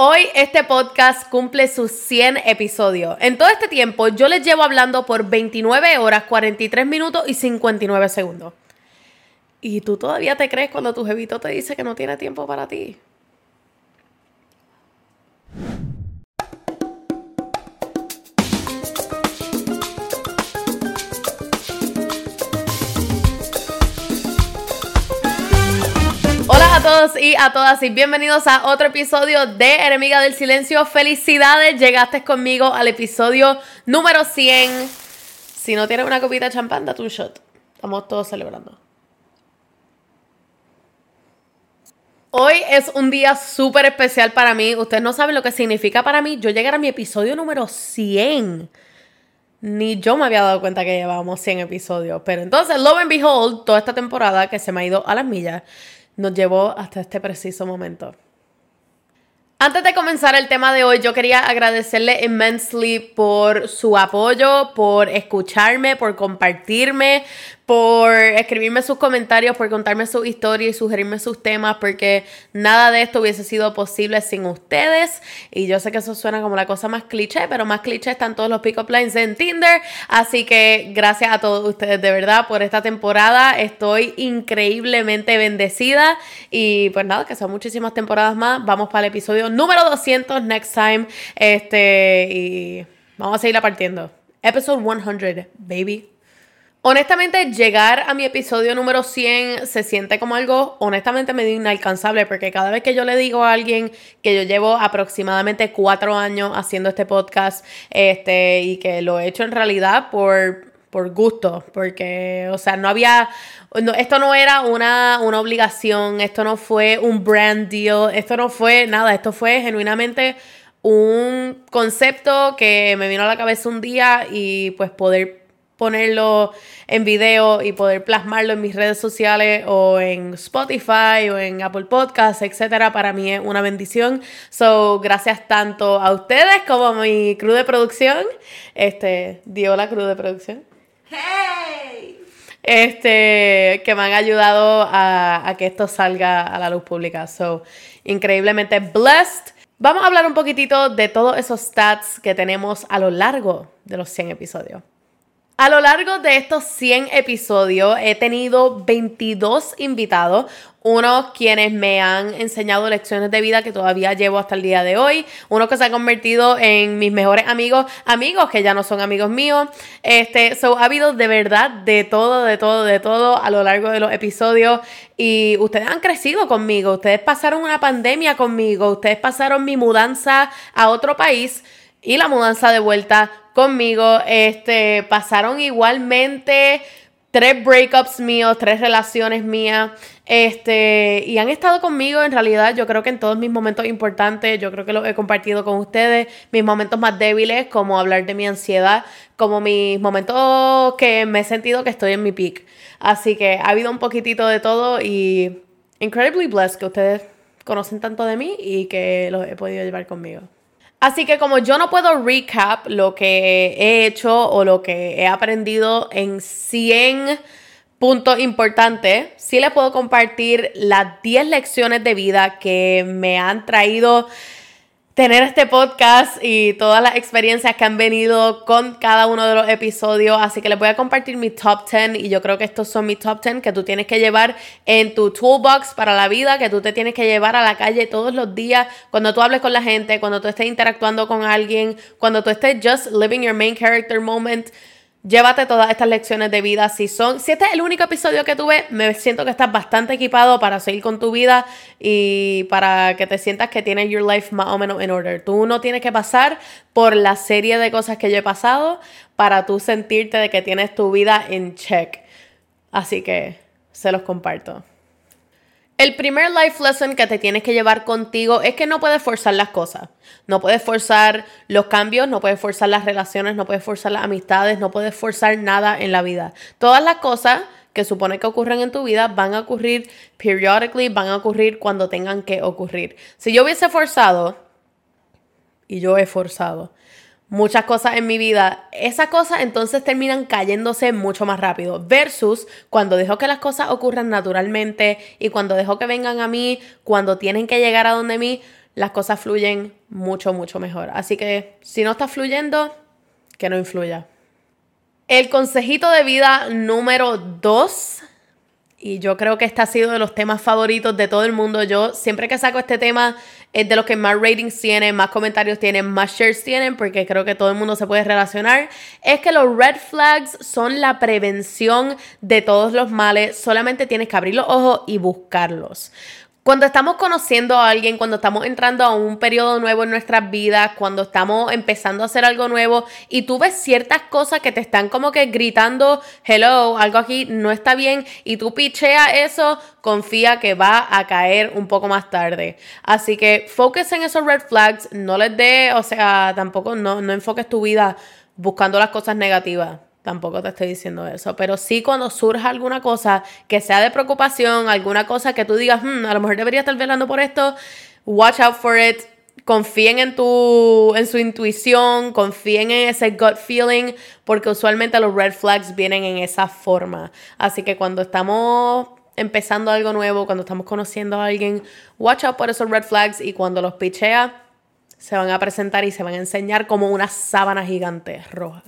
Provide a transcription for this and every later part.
Hoy este podcast cumple sus 100 episodios. En todo este tiempo yo les llevo hablando por 29 horas, 43 minutos y 59 segundos. ¿Y tú todavía te crees cuando tu jevito te dice que no tiene tiempo para ti? Y a todas y bienvenidos a otro episodio de Enemiga del Silencio. Felicidades, llegaste conmigo al episodio número 100. Si no tienes una copita de champán, date un shot. Estamos todos celebrando. Hoy es un día súper especial para mí. Ustedes no saben lo que significa para mí yo llegar a mi episodio número 100. Ni yo me había dado cuenta que llevábamos 100 episodios. Pero entonces, lo and behold, toda esta temporada que se me ha ido a las millas, nos llevó hasta este preciso momento. Antes de comenzar el tema de hoy, yo quería agradecerle immensely por su apoyo, por escucharme, por compartirme, por escribirme sus comentarios, por contarme su historia y sugerirme sus temas, porque nada de esto hubiese sido posible sin ustedes. Y yo sé que eso suena como la cosa más cliché, pero más cliché están todos los pick-up lines en Tinder. Así que gracias a todos ustedes de verdad por esta temporada. Estoy increíblemente bendecida. Y pues nada, que son muchísimas temporadas más. Vamos para el episodio número 200 next time. Este, y vamos a seguir partiendo. Episode 100, baby. Honestamente, llegar a mi episodio número 100 se siente como algo, honestamente, medio inalcanzable, porque cada vez que yo le digo a alguien que yo llevo aproximadamente cuatro años haciendo este podcast, este, y que lo he hecho en realidad por, por gusto, porque, o sea, no había, esto no era una, una obligación, esto no fue un brand deal, esto no fue nada, esto fue genuinamente un concepto que me vino a la cabeza un día y pues poder ponerlo en video y poder plasmarlo en mis redes sociales o en Spotify o en Apple Podcasts, etcétera, para mí es una bendición. So, gracias tanto a ustedes como a mi crew de producción. Este, dio la crew de producción. ¡Hey! Este, que me han ayudado a, a que esto salga a la luz pública. So, increíblemente blessed. Vamos a hablar un poquitito de todos esos stats que tenemos a lo largo de los 100 episodios. A lo largo de estos 100 episodios he tenido 22 invitados, unos quienes me han enseñado lecciones de vida que todavía llevo hasta el día de hoy, uno que se ha convertido en mis mejores amigos, amigos que ya no son amigos míos. Este, so ha habido de verdad de todo, de todo, de todo a lo largo de los episodios y ustedes han crecido conmigo, ustedes pasaron una pandemia conmigo, ustedes pasaron mi mudanza a otro país y la mudanza de vuelta conmigo. Este, pasaron igualmente tres breakups míos, tres relaciones mías. Este, y han estado conmigo en realidad, yo creo que en todos mis momentos importantes, yo creo que los he compartido con ustedes, mis momentos más débiles, como hablar de mi ansiedad, como mis momentos que me he sentido que estoy en mi peak. Así que ha habido un poquitito de todo y incredibly blessed que ustedes conocen tanto de mí y que los he podido llevar conmigo. Así que como yo no puedo recap lo que he hecho o lo que he aprendido en 100 puntos importantes, sí les puedo compartir las 10 lecciones de vida que me han traído tener este podcast y todas las experiencias que han venido con cada uno de los episodios. Así que les voy a compartir mi top 10 y yo creo que estos son mis top 10 que tú tienes que llevar en tu toolbox para la vida, que tú te tienes que llevar a la calle todos los días, cuando tú hables con la gente, cuando tú estés interactuando con alguien, cuando tú estés just living your main character moment. Llévate todas estas lecciones de vida. Si son, si este es el único episodio que tuve, me siento que estás bastante equipado para seguir con tu vida y para que te sientas que tienes your life más o menos en order. Tú no tienes que pasar por la serie de cosas que yo he pasado para tú sentirte de que tienes tu vida en check. Así que se los comparto. El primer life lesson que te tienes que llevar contigo es que no puedes forzar las cosas. No puedes forzar los cambios, no puedes forzar las relaciones, no puedes forzar las amistades, no puedes forzar nada en la vida. Todas las cosas que supone que ocurren en tu vida van a ocurrir periodically, van a ocurrir cuando tengan que ocurrir. Si yo hubiese forzado, y yo he forzado, muchas cosas en mi vida, esas cosas entonces terminan cayéndose mucho más rápido. Versus cuando dejo que las cosas ocurran naturalmente y cuando dejo que vengan a mí, cuando tienen que llegar a donde mí, las cosas fluyen mucho, mucho mejor. Así que si no está fluyendo, que no influya. El consejito de vida número dos y yo creo que este ha sido de los temas favoritos de todo el mundo. Yo siempre que saco este tema es de los que más ratings tienen, más comentarios tienen, más shares tienen, porque creo que todo el mundo se puede relacionar. Es que los red flags son la prevención de todos los males. Solamente tienes que abrir los ojos y buscarlos. Cuando estamos conociendo a alguien, cuando estamos entrando a un periodo nuevo en nuestras vidas, cuando estamos empezando a hacer algo nuevo y tú ves ciertas cosas que te están como que gritando, hello, algo aquí no está bien y tú picheas eso, confía que va a caer un poco más tarde. Así que focus en esos red flags, no les dé, o sea, tampoco no, no enfoques tu vida buscando las cosas negativas. Tampoco te estoy diciendo eso, pero sí cuando surja alguna cosa que sea de preocupación, alguna cosa que tú digas, hmm, a lo mejor debería estar velando por esto, watch out for it. Confíen en tu en su intuición, confíen en ese gut feeling, porque usualmente los red flags vienen en esa forma. Así que cuando estamos empezando algo nuevo, cuando estamos conociendo a alguien, watch out por esos red flags y cuando los pichea, se van a presentar y se van a enseñar como una sábana gigante roja.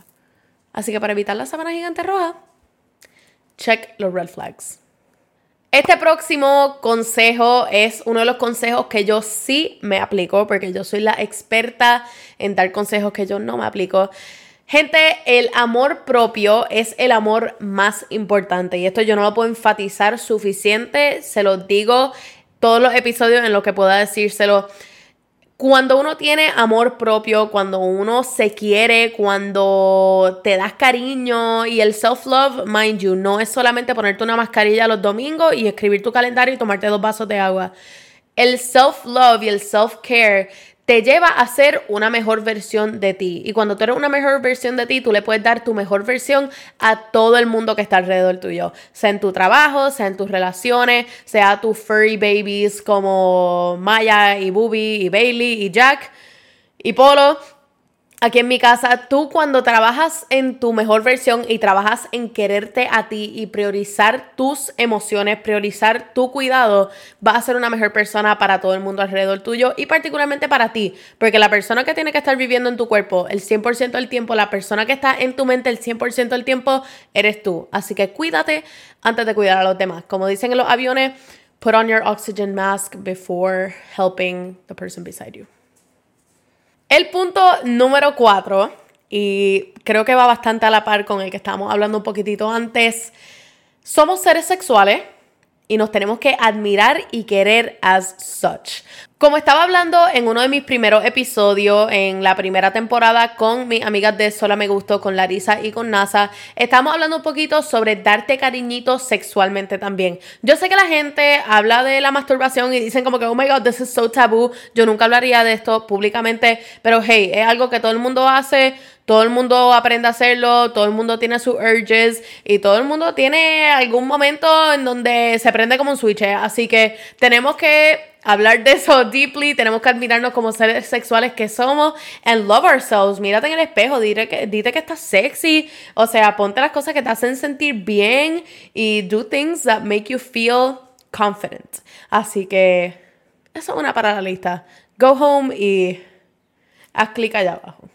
Así que para evitar la sábana gigante roja, check los red flags. Este próximo consejo es uno de los consejos que yo sí me aplico, porque yo soy la experta en dar consejos que yo no me aplico. Gente, el amor propio es el amor más importante y esto yo no lo puedo enfatizar suficiente, se lo digo todos los episodios en los que pueda decírselo cuando uno tiene amor propio, cuando uno se quiere, cuando te das cariño y el self-love, mind you, no es solamente ponerte una mascarilla los domingos y escribir tu calendario y tomarte dos vasos de agua. El self-love y el self-care te lleva a ser una mejor versión de ti. Y cuando tú eres una mejor versión de ti, tú le puedes dar tu mejor versión a todo el mundo que está alrededor tuyo. Sea en tu trabajo, sea en tus relaciones, sea tus furry babies como Maya y Booby y Bailey y Jack y Polo aquí en mi casa, tú cuando trabajas en tu mejor versión y trabajas en quererte a ti y priorizar tus emociones, priorizar tu cuidado, vas a ser una mejor persona para todo el mundo alrededor tuyo y particularmente para ti, porque la persona que tiene que estar viviendo en tu cuerpo el 100% del tiempo, la persona que está en tu mente el 100% del tiempo, eres tú. Así que cuídate antes de cuidar a los demás. Como dicen en los aviones, put on your oxygen mask before helping the person beside you. El punto número cuatro, y creo que va bastante a la par con el que estábamos hablando un poquitito antes, somos seres sexuales y nos tenemos que admirar y querer as such. Como estaba hablando en uno de mis primeros episodios en la primera temporada con mis amigas de Sola Me Gusto, con Larisa y con NASA, estamos hablando un poquito sobre darte cariñitos sexualmente también. Yo sé que la gente habla de la masturbación y dicen como que, oh my god, this is so taboo. Yo nunca hablaría de esto públicamente, pero hey, es algo que todo el mundo hace todo el mundo aprende a hacerlo, todo el mundo tiene sus urges y todo el mundo tiene algún momento en donde se prende como un switch. Así que tenemos que hablar de eso deeply, tenemos que admirarnos como seres sexuales que somos and love ourselves. Mírate en el espejo, dite que, dite que estás sexy, o sea, ponte las cosas que te hacen sentir bien y do things that make you feel confident. Así que eso es una para la lista. Go home y haz clic allá abajo.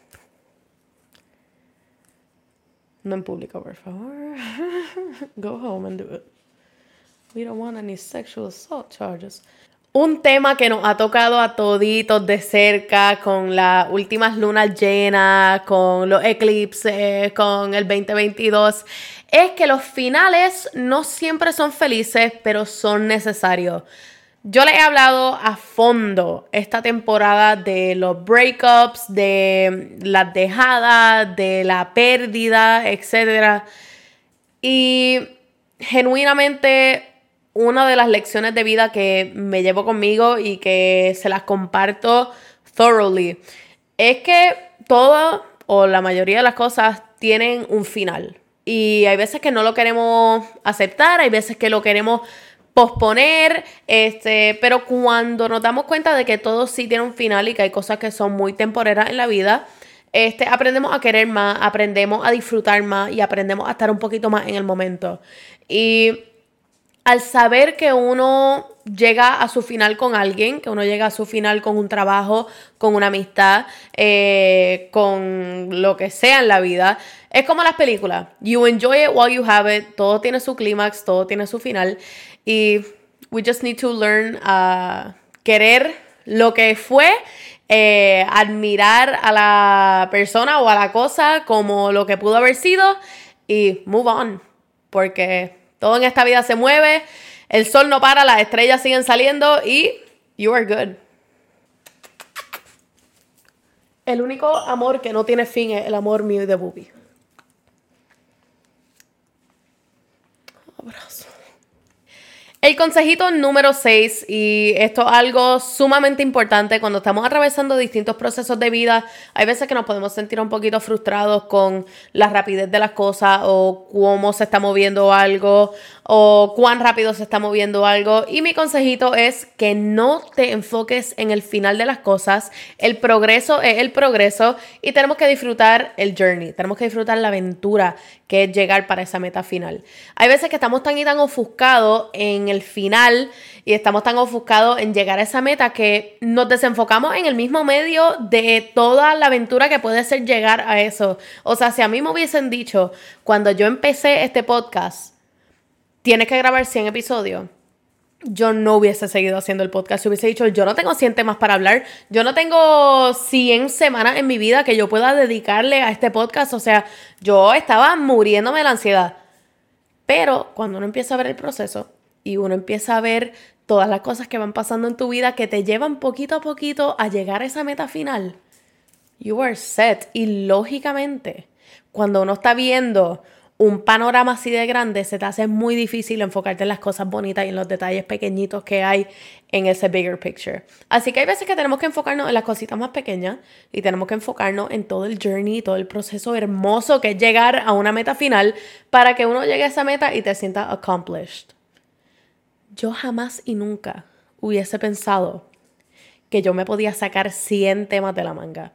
No en público, por favor. Go home and do it. We don't want any sexual assault charges. Un tema que nos ha tocado a toditos de cerca con las últimas lunas llenas, con los eclipses, con el 2022, es que los finales no siempre son felices, pero son necesarios. Yo les he hablado a fondo esta temporada de los breakups, de las dejadas, de la pérdida, etc. Y genuinamente una de las lecciones de vida que me llevo conmigo y que se las comparto thoroughly es que todo o la mayoría de las cosas tienen un final. Y hay veces que no lo queremos aceptar, hay veces que lo queremos posponer, este, pero cuando nos damos cuenta de que todo sí tiene un final y que hay cosas que son muy temporeras en la vida, este, aprendemos a querer más, aprendemos a disfrutar más y aprendemos a estar un poquito más en el momento. Y al saber que uno llega a su final con alguien, que uno llega a su final con un trabajo, con una amistad, eh, con lo que sea en la vida, es como las películas. You enjoy it while you have it. Todo tiene su clímax, todo tiene su final. Y we just need to learn a querer lo que fue, eh, admirar a la persona o a la cosa como lo que pudo haber sido y move on. Porque todo en esta vida se mueve, el sol no para, las estrellas siguen saliendo y you are good. El único amor que no tiene fin es el amor mío y de Bubi. Abrazo. El consejito número 6, y esto es algo sumamente importante cuando estamos atravesando distintos procesos de vida, hay veces que nos podemos sentir un poquito frustrados con la rapidez de las cosas o cómo se está moviendo algo o cuán rápido se está moviendo algo. Y mi consejito es que no te enfoques en el final de las cosas. El progreso es el progreso y tenemos que disfrutar el journey, tenemos que disfrutar la aventura que es llegar para esa meta final. Hay veces que estamos tan y tan ofuscados en el final y estamos tan ofuscados en llegar a esa meta que nos desenfocamos en el mismo medio de toda la aventura que puede ser llegar a eso. O sea, si a mí me hubiesen dicho cuando yo empecé este podcast, tienes que grabar 100 episodios, yo no hubiese seguido haciendo el podcast. Si hubiese dicho, yo no tengo 100 temas para hablar, yo no tengo 100 semanas en mi vida que yo pueda dedicarle a este podcast. O sea, yo estaba muriéndome de la ansiedad. Pero cuando uno empieza a ver el proceso y uno empieza a ver todas las cosas que van pasando en tu vida que te llevan poquito a poquito a llegar a esa meta final, you are set. Y lógicamente, cuando uno está viendo un panorama así de grande, se te hace muy difícil enfocarte en las cosas bonitas y en los detalles pequeñitos que hay en ese bigger picture. Así que hay veces que tenemos que enfocarnos en las cositas más pequeñas y tenemos que enfocarnos en todo el journey, todo el proceso hermoso que es llegar a una meta final para que uno llegue a esa meta y te sienta accomplished. Yo jamás y nunca hubiese pensado que yo me podía sacar 100 temas de la manga.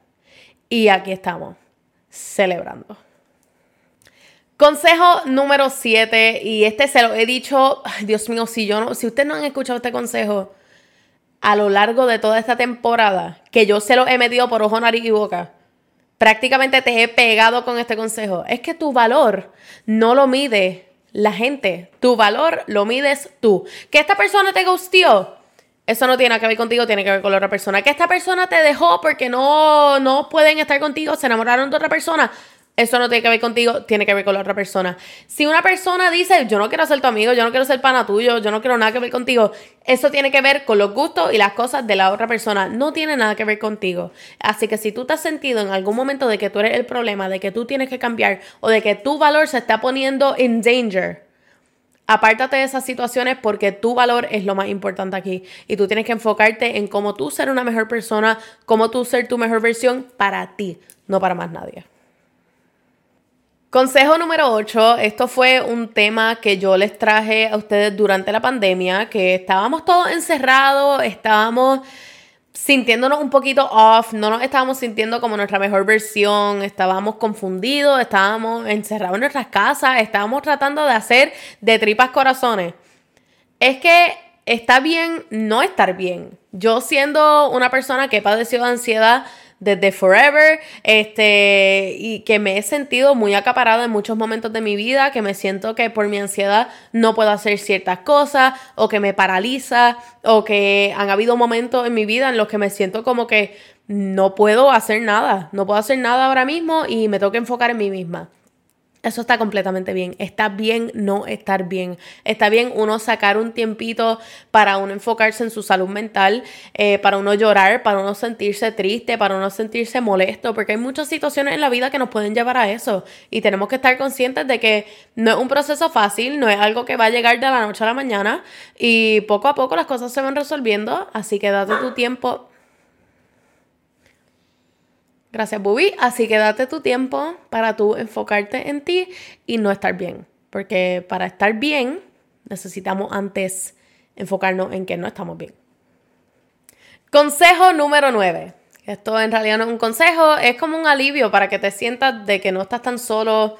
Y aquí estamos, celebrando. Consejo número 7, y este se lo he dicho, Dios mío, si yo no, si ustedes no han escuchado este consejo a lo largo de toda esta temporada, que yo se lo he metido por ojo, nariz y boca, prácticamente te he pegado con este consejo, es que tu valor no lo mide la gente, tu valor lo mides tú. Que esta persona te gustió, eso no tiene que ver contigo, tiene que ver con la otra persona. Que esta persona te dejó porque no, no pueden estar contigo, se enamoraron de otra persona. Eso no tiene que ver contigo, tiene que ver con la otra persona. Si una persona dice, yo no quiero ser tu amigo, yo no quiero ser pana tuyo, yo no quiero nada que ver contigo, eso tiene que ver con los gustos y las cosas de la otra persona. No tiene nada que ver contigo. Así que si tú te has sentido en algún momento de que tú eres el problema, de que tú tienes que cambiar o de que tu valor se está poniendo en danger, Apártate de esas situaciones porque tu valor es lo más importante aquí y tú tienes que enfocarte en cómo tú ser una mejor persona, cómo tú ser tu mejor versión para ti, no para más nadie. Consejo número 8, esto fue un tema que yo les traje a ustedes durante la pandemia, que estábamos todos encerrados, estábamos sintiéndonos un poquito off, no nos estábamos sintiendo como nuestra mejor versión, estábamos confundidos, estábamos encerrados en nuestras casas, estábamos tratando de hacer de tripas corazones. Es que está bien no estar bien. Yo siendo una persona que padeció de ansiedad, desde forever, este, y que me he sentido muy acaparada en muchos momentos de mi vida, que me siento que por mi ansiedad no puedo hacer ciertas cosas, o que me paraliza, o que han habido momentos en mi vida en los que me siento como que no puedo hacer nada, no puedo hacer nada ahora mismo y me tengo que enfocar en mí misma. Eso está completamente bien. Está bien no estar bien. Está bien uno sacar un tiempito para uno enfocarse en su salud mental, eh, para uno llorar, para uno sentirse triste, para uno sentirse molesto, porque hay muchas situaciones en la vida que nos pueden llevar a eso. Y tenemos que estar conscientes de que no es un proceso fácil, no es algo que va a llegar de la noche a la mañana y poco a poco las cosas se van resolviendo. Así que date tu tiempo Gracias, Bubi. Así que date tu tiempo para tú enfocarte en ti y no estar bien. Porque para estar bien necesitamos antes enfocarnos en que no estamos bien. Consejo número 9. Esto en realidad no es un consejo, es como un alivio para que te sientas de que no estás tan solo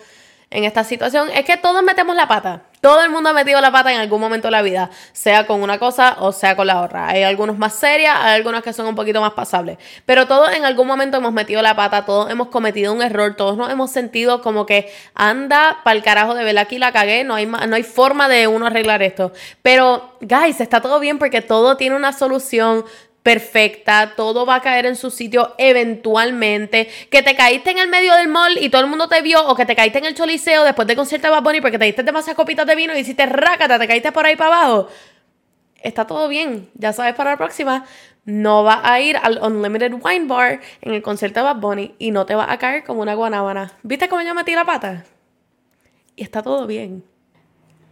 en esta situación es que todos metemos la pata. Todo el mundo ha metido la pata en algún momento de la vida, sea con una cosa o sea con la otra. Hay algunos más serias, hay algunas que son un poquito más pasables. Pero todos en algún momento hemos metido la pata, todos hemos cometido un error, todos nos hemos sentido como que anda para el carajo de ver aquí la cagué, no hay, no hay forma de uno arreglar esto. Pero, guys, está todo bien porque todo tiene una solución perfecta, todo va a caer en su sitio eventualmente, que te caíste en el medio del mall y todo el mundo te vio, o que te caíste en el choliseo después de concierto de Bad Bunny porque te diste demasiadas copitas de vino y hiciste rácata, te caíste por ahí para abajo, está todo bien, ya sabes para la próxima, no va a ir al Unlimited Wine Bar en el concierto de Bad Bunny y no te va a caer como una guanábana. ¿Viste cómo yo metí la pata? Y está todo bien.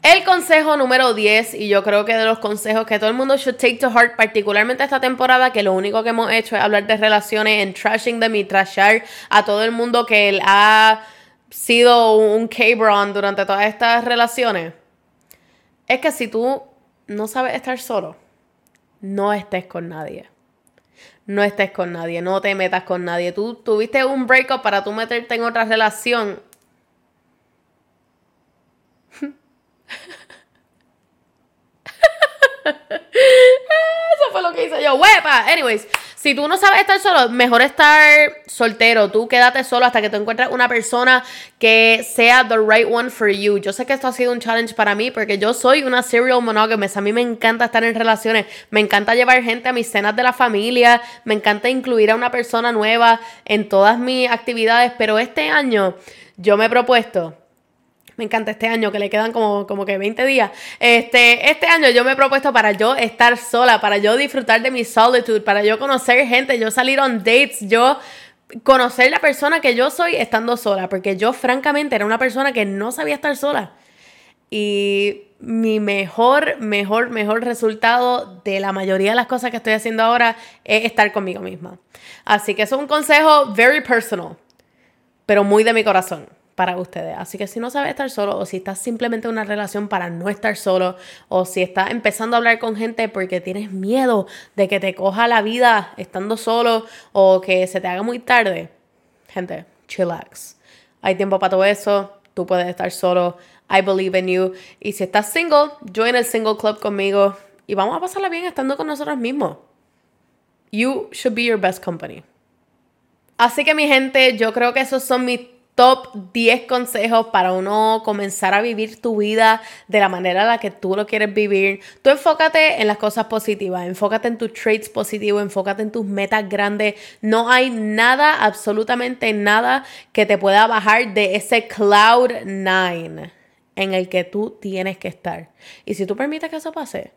El consejo número 10, y yo creo que de los consejos que todo el mundo should take to heart, particularmente esta temporada, que lo único que hemos hecho es hablar de relaciones, en trashing them y trashar a todo el mundo que él ha sido un K-Bron durante todas estas relaciones, es que si tú no sabes estar solo, no estés con nadie. No estés con nadie, no te metas con nadie. Tú tuviste un breakup para tú meterte en otra relación Yo. ¡Huepa! Anyways, si tú no sabes estar solo, mejor estar soltero. Tú quédate solo hasta que te encuentres una persona que sea the right one for you. Yo sé que esto ha sido un challenge para mí porque yo soy una serial monogamous. A mí me encanta estar en relaciones. Me encanta llevar gente a mis cenas de la familia. Me encanta incluir a una persona nueva en todas mis actividades. Pero este año yo me he propuesto me encanta este año, que le quedan como, como que 20 días. Este, este año yo me he propuesto para yo estar sola, para yo disfrutar de mi solitude, para yo conocer gente, yo salir on dates, yo conocer la persona que yo soy estando sola, porque yo francamente era una persona que no sabía estar sola. Y mi mejor, mejor, mejor resultado de la mayoría de las cosas que estoy haciendo ahora es estar conmigo misma. Así que eso es un consejo very personal, pero muy de mi corazón para ustedes. Así que si no sabes estar solo o si estás simplemente en una relación para no estar solo o si estás empezando a hablar con gente porque tienes miedo de que te coja la vida estando solo o que se te haga muy tarde, gente, chillax. Hay tiempo para todo eso, tú puedes estar solo. I believe in you. Y si estás single, join el single club conmigo y vamos a pasarla bien estando con nosotros mismos. You should be your best company. Así que mi gente, yo creo que esos son mis top 10 consejos para uno comenzar a vivir tu vida de la manera en la que tú lo quieres vivir. Tú enfócate en las cosas positivas, enfócate en tus traits positivos, enfócate en tus metas grandes. No hay nada, absolutamente nada que te pueda bajar de ese cloud nine en el que tú tienes que estar. Y si tú permites que eso pase,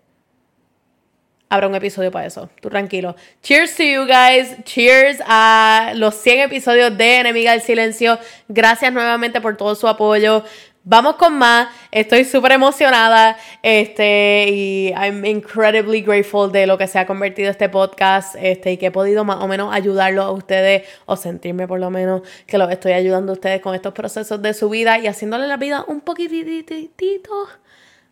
habrá un episodio para eso. Tú tranquilo. Cheers to you guys. Cheers a los 100 episodios de Enemiga del Silencio. Gracias nuevamente por todo su apoyo. Vamos con más. Estoy súper emocionada. Este, y I'm incredibly grateful de lo que se ha convertido este podcast. Este, y que he podido más o menos ayudarlo a ustedes, o sentirme por lo menos que los estoy ayudando a ustedes con estos procesos de su vida y haciéndole la vida un poquitito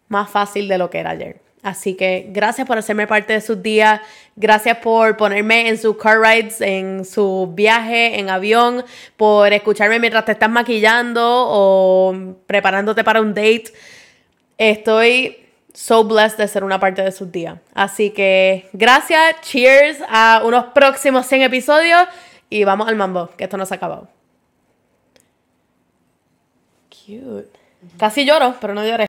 más fácil de lo que era ayer. Así que gracias por hacerme parte de sus días, gracias por ponerme en sus car rides, en su viaje, en avión, por escucharme mientras te estás maquillando o preparándote para un date. Estoy so blessed de ser una parte de sus días. Así que gracias, cheers a unos próximos 100 episodios y vamos al mambo, que esto no se ha acabado. Cute. Casi lloro, pero no lloré.